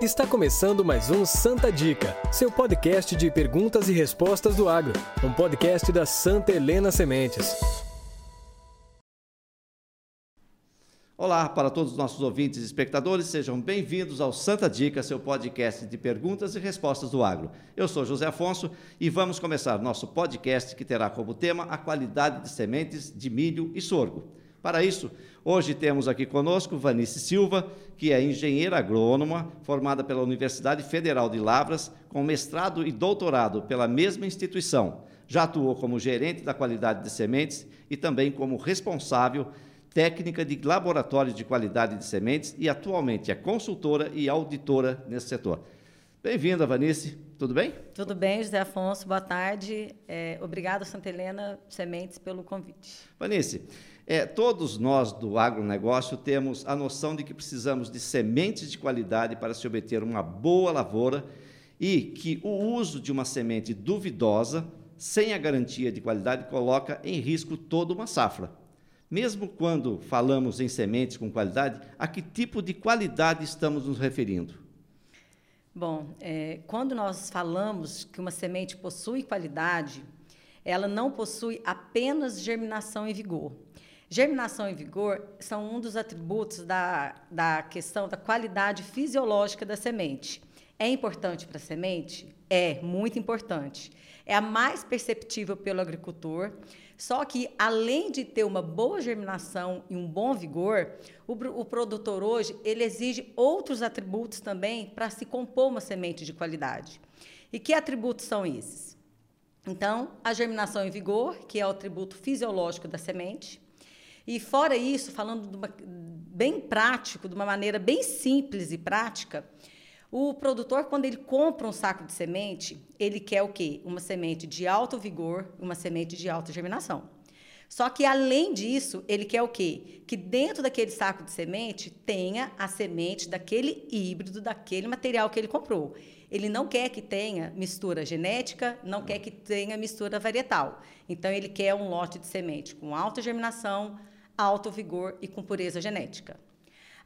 Está começando mais um Santa Dica, seu podcast de perguntas e respostas do agro, um podcast da Santa Helena Sementes. Olá para todos os nossos ouvintes e espectadores, sejam bem-vindos ao Santa Dica, seu podcast de perguntas e respostas do agro. Eu sou José Afonso e vamos começar nosso podcast que terá como tema a qualidade de sementes de milho e sorgo. Para isso, hoje temos aqui conosco Vanice Silva, que é engenheira agrônoma, formada pela Universidade Federal de Lavras, com mestrado e doutorado pela mesma instituição. Já atuou como gerente da qualidade de sementes e também como responsável técnica de laboratório de qualidade de sementes e atualmente é consultora e auditora nesse setor. Bem-vinda, Vanice. Tudo bem? Tudo bem, José Afonso. Boa tarde. É, obrigado, Santa Helena Sementes, pelo convite. Vanice, é, todos nós do agronegócio temos a noção de que precisamos de sementes de qualidade para se obter uma boa lavoura e que o uso de uma semente duvidosa, sem a garantia de qualidade, coloca em risco toda uma safra. Mesmo quando falamos em sementes com qualidade, a que tipo de qualidade estamos nos referindo? Bom, é, quando nós falamos que uma semente possui qualidade, ela não possui apenas germinação e vigor. Germinação e vigor são um dos atributos da, da questão da qualidade fisiológica da semente. É importante para a semente? É, muito importante. É a mais perceptível pelo agricultor, só que, além de ter uma boa germinação e um bom vigor, o, o produtor hoje ele exige outros atributos também para se compor uma semente de qualidade. E que atributos são esses? Então, a germinação e vigor, que é o atributo fisiológico da semente. E fora isso, falando uma, bem prático, de uma maneira bem simples e prática, o produtor, quando ele compra um saco de semente, ele quer o quê? Uma semente de alto vigor, uma semente de alta germinação. Só que, além disso, ele quer o quê? Que dentro daquele saco de semente tenha a semente daquele híbrido, daquele material que ele comprou. Ele não quer que tenha mistura genética, não quer que tenha mistura varietal. Então, ele quer um lote de semente com alta germinação, alto vigor e com pureza genética.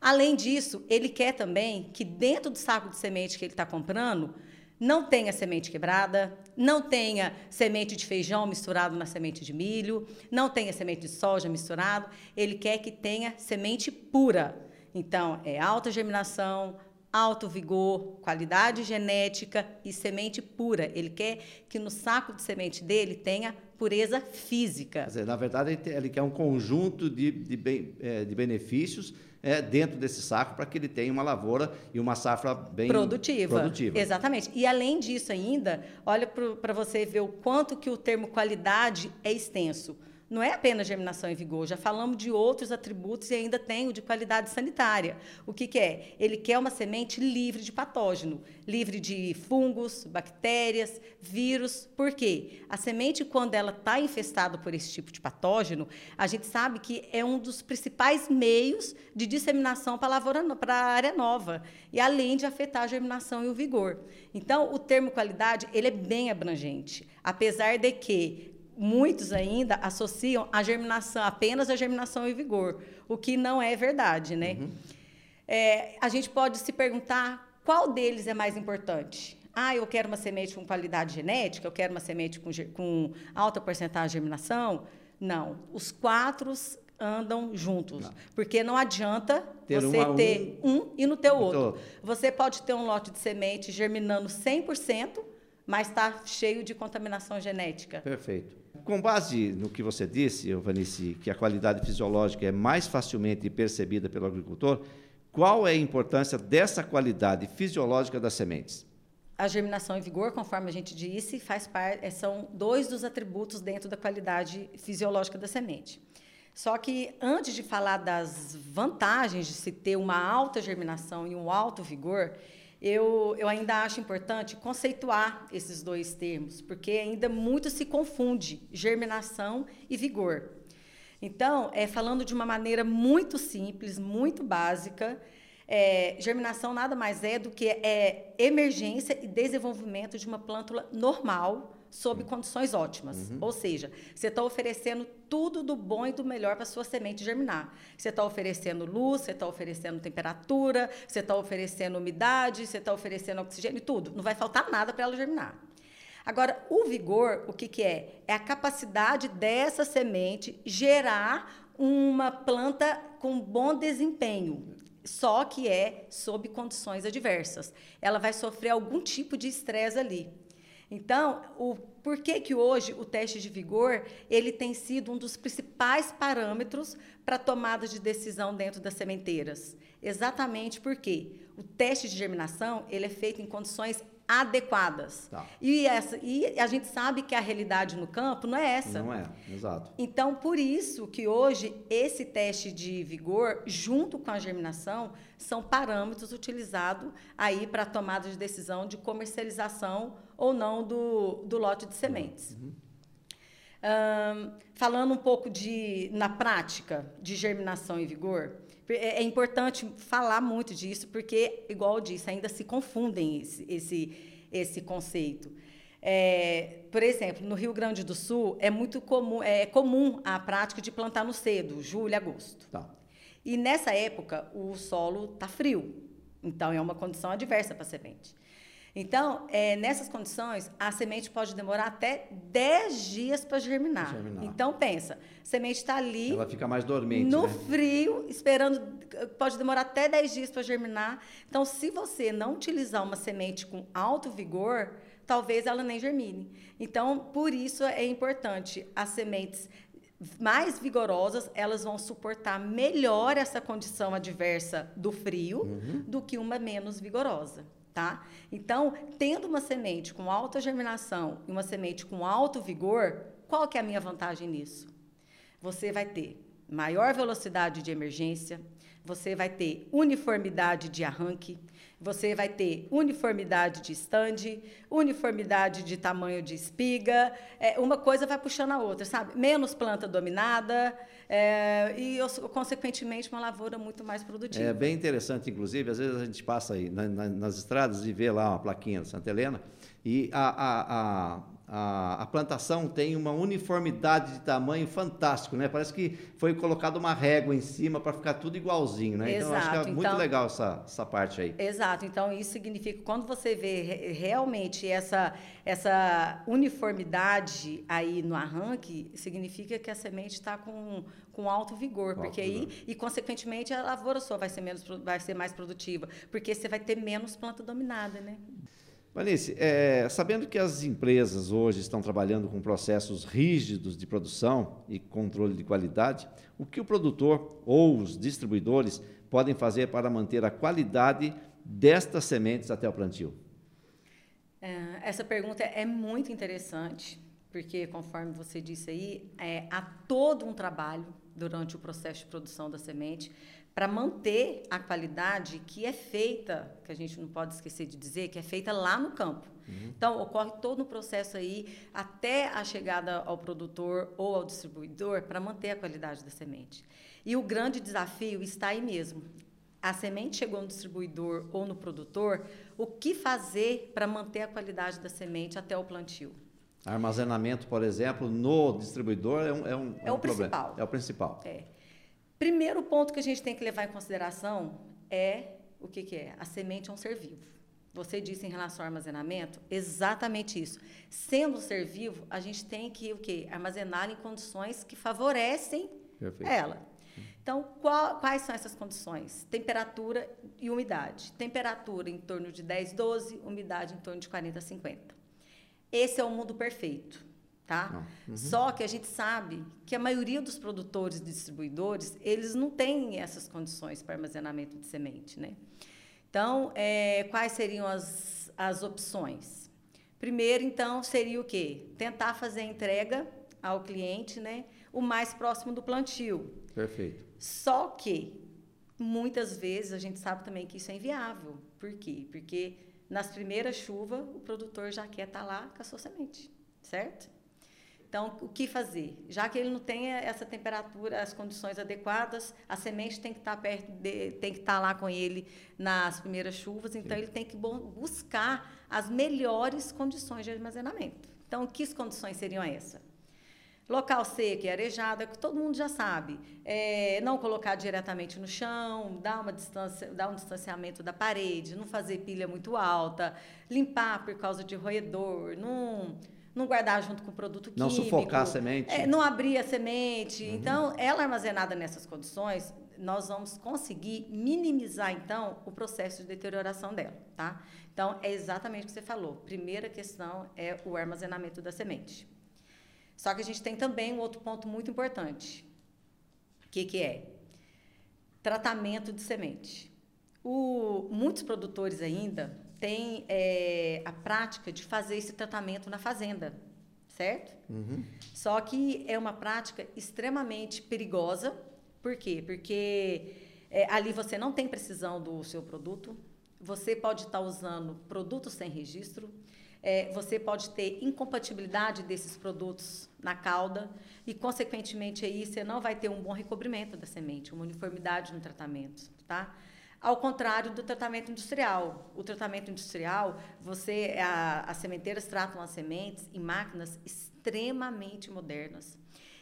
Além disso, ele quer também que dentro do saco de semente que ele está comprando não tenha semente quebrada, não tenha semente de feijão misturado na semente de milho, não tenha semente de soja misturado. Ele quer que tenha semente pura. Então, é alta germinação, alto vigor, qualidade genética e semente pura. Ele quer que no saco de semente dele tenha pureza física. Dizer, na verdade, ele quer um conjunto de, de, bem, é, de benefícios é, dentro desse saco para que ele tenha uma lavoura e uma safra bem produtiva. produtiva. Exatamente. E além disso ainda, olha para você ver o quanto que o termo qualidade é extenso não é apenas germinação e vigor, já falamos de outros atributos e ainda tem o de qualidade sanitária. O que, que é? Ele quer uma semente livre de patógeno, livre de fungos, bactérias, vírus. Por quê? A semente, quando ela está infestada por esse tipo de patógeno, a gente sabe que é um dos principais meios de disseminação para a área nova, e além de afetar a germinação e o vigor. Então, o termo qualidade ele é bem abrangente, apesar de que muitos ainda associam a germinação apenas a germinação e vigor, o que não é verdade, né? Uhum. É, a gente pode se perguntar qual deles é mais importante. Ah, eu quero uma semente com qualidade genética, eu quero uma semente com, com alta porcentagem de germinação. Não, os quatro andam juntos, não. porque não adianta ter você um ter um, um, e no teu outro. Você pode ter um lote de semente germinando 100%, mas está cheio de contaminação genética. Perfeito com base no que você disse, Vanice, que a qualidade fisiológica é mais facilmente percebida pelo agricultor, qual é a importância dessa qualidade fisiológica das sementes? A germinação e vigor, conforme a gente disse, faz é, são dois dos atributos dentro da qualidade fisiológica da semente. Só que antes de falar das vantagens de se ter uma alta germinação e um alto vigor, eu, eu ainda acho importante conceituar esses dois termos, porque ainda muito se confunde germinação e vigor. Então, é, falando de uma maneira muito simples, muito básica, é, germinação nada mais é do que é, emergência e desenvolvimento de uma plântula normal, sob condições ótimas. Uhum. Ou seja, você está oferecendo tudo do bom e do melhor para a sua semente germinar. Você está oferecendo luz, você está oferecendo temperatura, você está oferecendo umidade, você está oferecendo oxigênio, tudo. Não vai faltar nada para ela germinar. Agora, o vigor, o que, que é? É a capacidade dessa semente gerar uma planta com bom desempenho, só que é sob condições adversas. Ela vai sofrer algum tipo de estresse ali. Então, o por que, que hoje o teste de vigor ele tem sido um dos principais parâmetros para tomada de decisão dentro das sementeiras? Exatamente porque o teste de germinação ele é feito em condições adequadas. Tá. E, essa, e a gente sabe que a realidade no campo não é essa. Não é, exato. Então, por isso que hoje esse teste de vigor, junto com a germinação, são parâmetros utilizados aí para a tomada de decisão de comercialização ou não do, do lote de sementes. Uhum. Um, falando um pouco de, na prática, de germinação e vigor, é, é importante falar muito disso, porque, igual eu disse, ainda se confundem esse, esse, esse conceito. É, por exemplo, no Rio Grande do Sul é muito comum, é comum a prática de plantar no cedo, julho agosto. Tá. E nessa época o solo está frio, então é uma condição adversa para a semente. Então, é, nessas condições, a semente pode demorar até 10 dias para germinar. germinar. Então, pensa, a semente está ali. Ela fica mais dormente. No né? frio, esperando. Pode demorar até 10 dias para germinar. Então, se você não utilizar uma semente com alto vigor, talvez ela nem germine. Então, por isso é importante as sementes mais vigorosas, elas vão suportar melhor essa condição adversa do frio uhum. do que uma menos vigorosa. Tá? Então, tendo uma semente com alta germinação e uma semente com alto vigor, qual que é a minha vantagem nisso? Você vai ter maior velocidade de emergência, você vai ter uniformidade de arranque, você vai ter uniformidade de stand, uniformidade de tamanho de espiga, é, uma coisa vai puxando a outra, sabe? Menos planta dominada é, e, consequentemente, uma lavoura muito mais produtiva. É bem interessante, inclusive, às vezes a gente passa aí na, na, nas estradas e vê lá uma plaquinha de Santa Helena e a, a, a a, a, plantação tem uma uniformidade de tamanho fantástico, né? Parece que foi colocada uma régua em cima para ficar tudo igualzinho, né? Exato. Então, acho que é então, muito legal essa, essa parte aí. Exato. Então, isso significa que quando você vê realmente essa, essa uniformidade aí no arranque, significa que a semente está com, com alto vigor, porque aí, e consequentemente, a lavoura sua vai ser, menos, vai ser mais produtiva, porque você vai ter menos planta dominada, né? Vanice, é, sabendo que as empresas hoje estão trabalhando com processos rígidos de produção e controle de qualidade, o que o produtor ou os distribuidores podem fazer para manter a qualidade destas sementes até o plantio? É, essa pergunta é muito interessante, porque, conforme você disse aí, é, há todo um trabalho durante o processo de produção da semente para manter a qualidade que é feita, que a gente não pode esquecer de dizer, que é feita lá no campo. Uhum. Então, ocorre todo o processo aí, até a chegada ao produtor ou ao distribuidor, para manter a qualidade da semente. E o grande desafio está aí mesmo. A semente chegou no distribuidor ou no produtor, o que fazer para manter a qualidade da semente até o plantio? Armazenamento, por exemplo, no distribuidor é um, é um, é, é um o problema. principal. É o principal. É. Primeiro ponto que a gente tem que levar em consideração é o que, que é? A semente é um ser vivo. Você disse em relação ao armazenamento, exatamente isso. Sendo um ser vivo, a gente tem que o quê? armazenar em condições que favorecem Perfeito. ela. Então, qual, quais são essas condições? Temperatura e umidade. Temperatura em torno de 10, 12, umidade em torno de 40, 50. Esse é o mundo perfeito tá? Uhum. Só que a gente sabe que a maioria dos produtores e distribuidores, eles não têm essas condições para armazenamento de semente, né? Então, é, quais seriam as, as opções? Primeiro, então, seria o quê? Tentar fazer a entrega ao cliente, né? O mais próximo do plantio. Perfeito. Só que, muitas vezes, a gente sabe também que isso é inviável. Por quê? Porque nas primeiras chuvas, o produtor já quer estar tá lá com a sua semente, certo? Então, o que fazer? Já que ele não tem essa temperatura, as condições adequadas, a semente tem que estar perto, de, tem que estar lá com ele nas primeiras chuvas, então Sim. ele tem que buscar as melhores condições de armazenamento. Então, que condições seriam essas? Local seco e arejado, é que todo mundo já sabe. É, não colocar diretamente no chão, dar, uma distância, dar um distanciamento da parede, não fazer pilha muito alta, limpar por causa de roedor, não, não guardar junto com o produto químico. Não sufocar a semente. É, não abrir a semente. Uhum. Então, ela armazenada nessas condições, nós vamos conseguir minimizar, então, o processo de deterioração dela, tá? Então, é exatamente o que você falou. Primeira questão é o armazenamento da semente. Só que a gente tem também um outro ponto muito importante. O que, que é? Tratamento de semente. O, muitos produtores ainda têm é, a prática de fazer esse tratamento na fazenda, certo? Uhum. Só que é uma prática extremamente perigosa. Por quê? Porque é, ali você não tem precisão do seu produto, você pode estar usando produtos sem registro, é, você pode ter incompatibilidade desses produtos na cauda e, consequentemente, aí você não vai ter um bom recobrimento da semente, uma uniformidade no tratamento, tá? Ao contrário do tratamento industrial. O tratamento industrial, você, a, as sementeiras tratam as sementes em máquinas extremamente modernas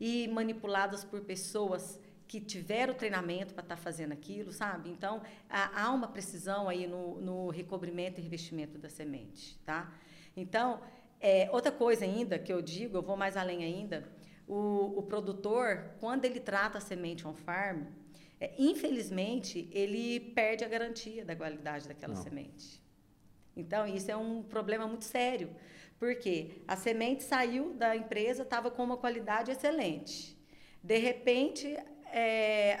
e manipuladas por pessoas que tiveram treinamento para estar tá fazendo aquilo, sabe? Então, há, uma precisão aí no, no recobrimento e revestimento da semente, tá? Então, é, outra coisa ainda que eu digo, eu vou mais além ainda, o, o produtor, quando ele trata a semente on-farm, é, infelizmente, ele perde a garantia da qualidade daquela Não. semente. Então, isso é um problema muito sério, porque a semente saiu da empresa, estava com uma qualidade excelente. De repente, é,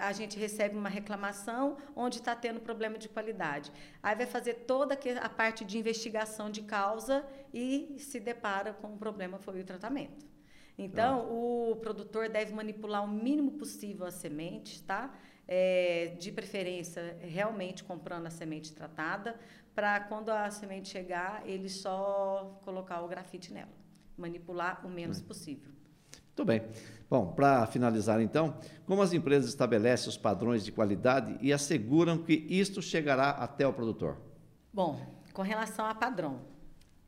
a, a, gente recebe uma reclamação onde está tendo problema de qualidade. Aí vai fazer toda a parte de investigação de causa e se depara com o problema foi o tratamento. Então, ah. o produtor deve manipular o mínimo possível as sementes, tá? É, de preferência, realmente comprando a semente tratada, para quando a semente chegar, ele só colocar o grafite nela. Manipular o menos hum. possível. Muito bem. Bom, para finalizar então, como as empresas estabelecem os padrões de qualidade e asseguram que isto chegará até o produtor? Bom, com relação a padrão,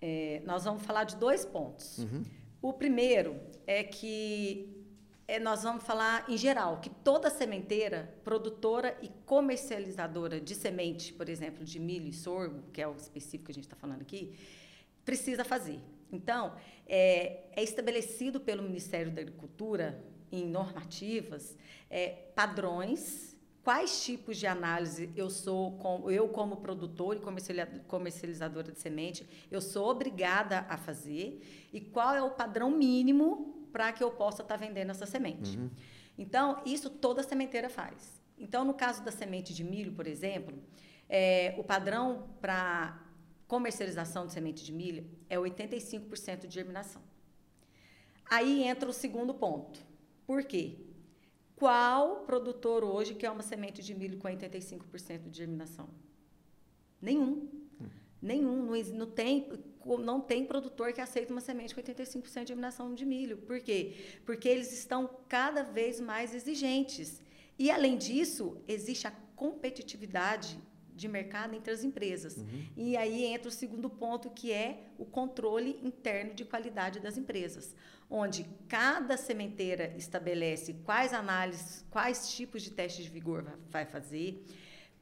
é, nós vamos falar de dois pontos. Uhum. O primeiro é que é, nós vamos falar em geral que toda sementeira, produtora e comercializadora de semente, por exemplo, de milho e sorgo, que é o específico que a gente está falando aqui, precisa fazer. Então, é, é estabelecido pelo Ministério da Agricultura, em normativas, é, padrões, quais tipos de análise eu sou, eu como produtor e comercializadora de semente, eu sou obrigada a fazer e qual é o padrão mínimo para que eu possa estar tá vendendo essa semente. Uhum. Então, isso toda sementeira faz. Então, no caso da semente de milho, por exemplo, é, o padrão para comercialização de semente de milho é 85% de germinação. Aí entra o segundo ponto. Por quê? Qual produtor hoje quer uma semente de milho com 85% de germinação? Nenhum. Hum. Nenhum. Não, não, tem, não tem produtor que aceita uma semente com 85% de germinação de milho. Por quê? Porque eles estão cada vez mais exigentes. E, além disso, existe a competitividade de mercado entre as empresas. Uhum. E aí entra o segundo ponto, que é o controle interno de qualidade das empresas, onde cada sementeira estabelece quais análises, quais tipos de testes de vigor vai fazer,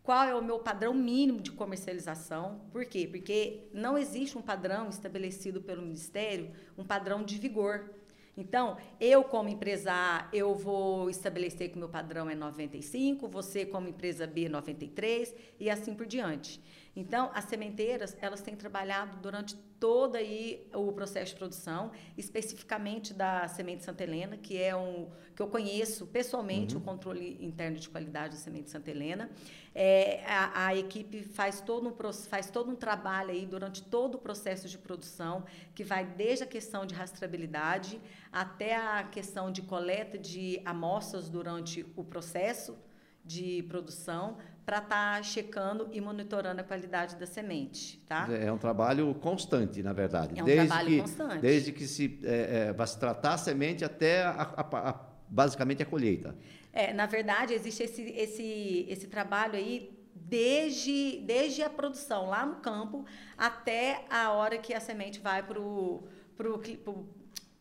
qual é o meu padrão mínimo de comercialização. Por quê? Porque não existe um padrão estabelecido pelo Ministério, um padrão de vigor. Então, eu como empresa A, eu vou estabelecer que o meu padrão é 95, você como empresa B 93 e assim por diante. Então, as sementeiras, elas têm trabalhado durante todo aí o processo de produção, especificamente da semente Santa Helena, que é um que eu conheço pessoalmente uhum. o controle interno de qualidade da semente Santa Helena. É, a, a, equipe faz todo, um, faz todo um trabalho aí durante todo o processo de produção, que vai desde a questão de rastreabilidade até a questão de coleta de amostras durante o processo de produção para estar tá checando e monitorando a qualidade da semente, tá? É um trabalho constante, na verdade. É um desde trabalho que, constante. Desde que se é, é, vai se tratar a semente até a, a, a, basicamente a colheita. É, na verdade, existe esse, esse, esse trabalho aí desde, desde a produção lá no campo até a hora que a semente vai para o para o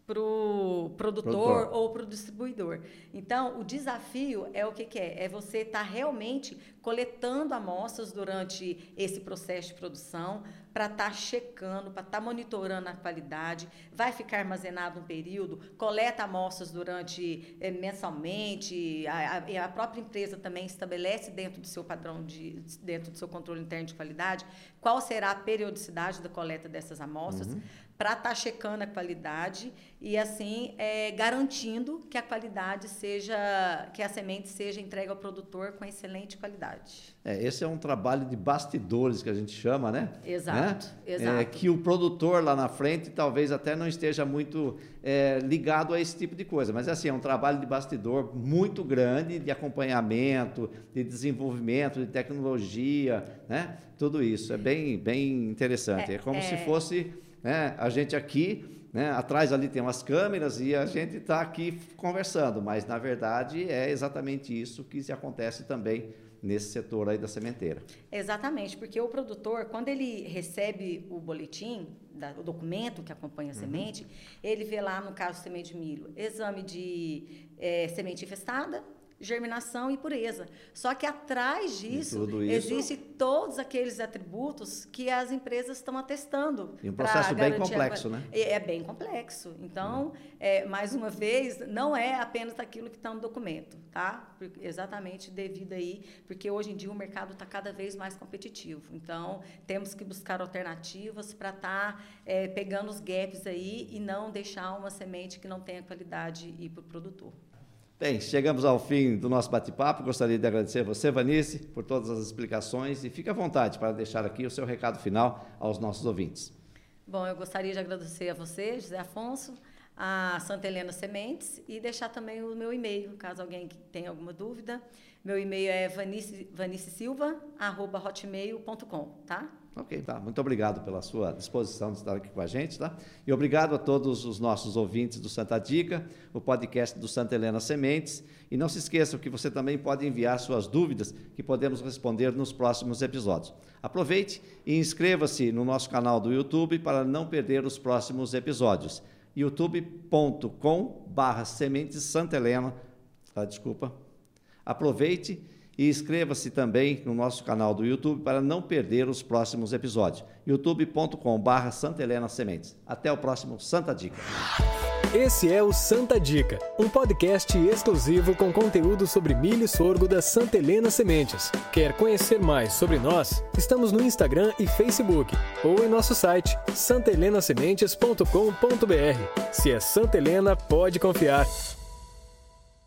para o produtor, produtor, ou para o distribuidor. Então, o desafio é o que, que é? É você estar tá realmente coletando amostras durante esse processo de produção para estar tá checando, para estar tá monitorando a qualidade, vai ficar armazenado um período, coleta amostras durante eh, mensalmente, a, a, a, própria empresa também estabelece dentro do seu padrão de dentro do seu controle interno de qualidade qual será a periodicidade da coleta dessas amostras. Uhum para estar tá checando a qualidade e assim é, garantindo que a qualidade seja, que a semente seja entregue ao produtor com excelente qualidade. É, esse é um trabalho de bastidores que a gente chama, né? Exato, né? exato. É, que o produtor lá na frente talvez até não esteja muito é, ligado a esse tipo de coisa, mas assim, é um trabalho de bastidor muito grande, de acompanhamento, de desenvolvimento, de tecnologia, né? Tudo isso é bem, bem interessante. É, é como se é. fosse né? A gente aqui, né? atrás ali tem umas câmeras e a gente está aqui conversando, mas na verdade é exatamente isso que se acontece também nesse setor aí da sementeira. Exatamente, porque o produtor, quando ele recebe o boletim, da, o documento que acompanha a uhum. semente, ele vê lá, no caso semente de milho, exame de é, semente infestada, germinação e pureza. Só que atrás disso existem todos aqueles atributos que as empresas estão atestando. E um processo bem complexo, a... né? É, é, bem complexo. Então, hum. é, mais uma vez, não é apenas aquilo que está no documento, tá? Exatamente devido aí, porque hoje em dia o mercado está cada vez mais competitivo. Então, temos que buscar alternativas para estar tá, é, pegando os gaps aí e não deixar uma semente que não tenha qualidade ir para o produtor. Bem, chegamos ao fim do nosso bate-papo. Gostaria de agradecer a você, Vanice, por todas as explicações e fique à vontade para deixar aqui o seu recado final aos nossos ouvintes. Bom, eu gostaria de agradecer a você, José Afonso, a Santa Helena Sementes e deixar também o meu e-mail, caso alguém tenha alguma dúvida. Meu e-mail é vanicesilva.hotmail.com, tá? Ok, tá. Muito obrigado pela sua disposição de estar aqui com a gente, tá? E obrigado a todos os nossos ouvintes do Santa Dica, o podcast do Santa Helena Sementes. E não se esqueçam que você também pode enviar suas dúvidas que podemos responder nos próximos episódios. Aproveite e inscreva-se no nosso canal do YouTube para não perder os próximos episódios. youtube.com barra Sementes Santa Helena. Ah, desculpa. Aproveite e inscreva-se também no nosso canal do YouTube para não perder os próximos episódios. youtube.com.br Santa Helena Sementes. Até o próximo Santa Dica. Esse é o Santa Dica, um podcast exclusivo com conteúdo sobre milho e sorgo da Santa Helena Sementes. Quer conhecer mais sobre nós? Estamos no Instagram e Facebook ou em nosso site santelenasementes.com.br. Se é Santa Helena, pode confiar.